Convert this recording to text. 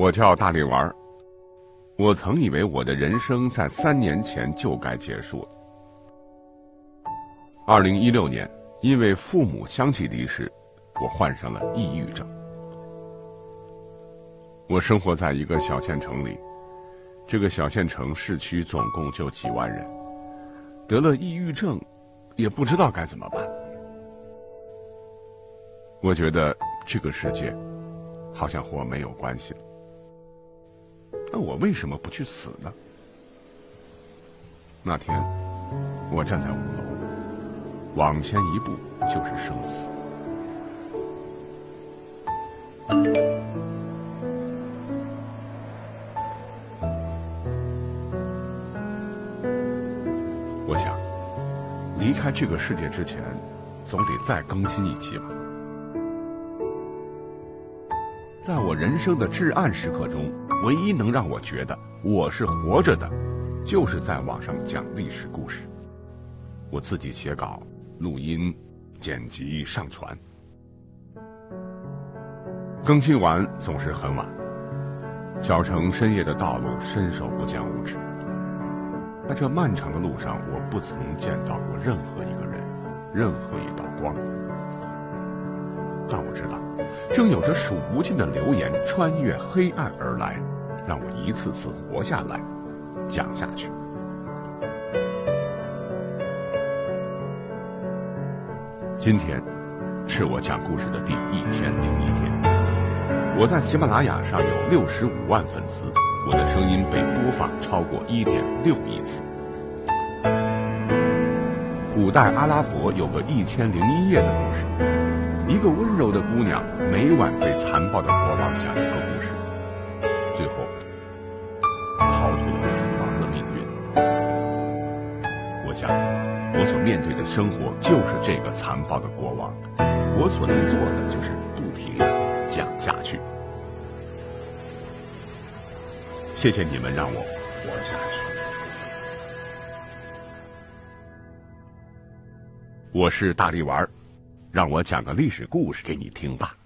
我叫大力丸儿。我曾以为我的人生在三年前就该结束了。二零一六年，因为父母相继离世，我患上了抑郁症。我生活在一个小县城里，这个小县城市区总共就几万人，得了抑郁症，也不知道该怎么办。我觉得这个世界，好像和我没有关系了。那我为什么不去死呢？那天，我站在五楼，往前一步就是生死。我想，离开这个世界之前，总得再更新一期吧。在我人生的至暗时刻中，唯一能让我觉得我是活着的，就是在网上讲历史故事。我自己写稿、录音、剪辑、上传，更新完总是很晚。小城深夜的道路，伸手不见五指。在这漫长的路上，我不曾见到过任何一个人，任何一道光。但我知道。正有着数不尽的流言穿越黑暗而来，让我一次次活下来，讲下去。今天是我讲故事的第一千零一天。我在喜马拉雅上有六十五万粉丝，我的声音被播放超过一点六亿次。古代阿拉伯有个一千零一夜的故事。一个温柔的姑娘，每晚被残暴的国王讲一个故事，最后我想，我所面对的生活就是这个残暴的国王，我所能做的就是不停的讲下去。谢谢你们让我活下去。我是大力丸。让我讲个历史故事给你听吧。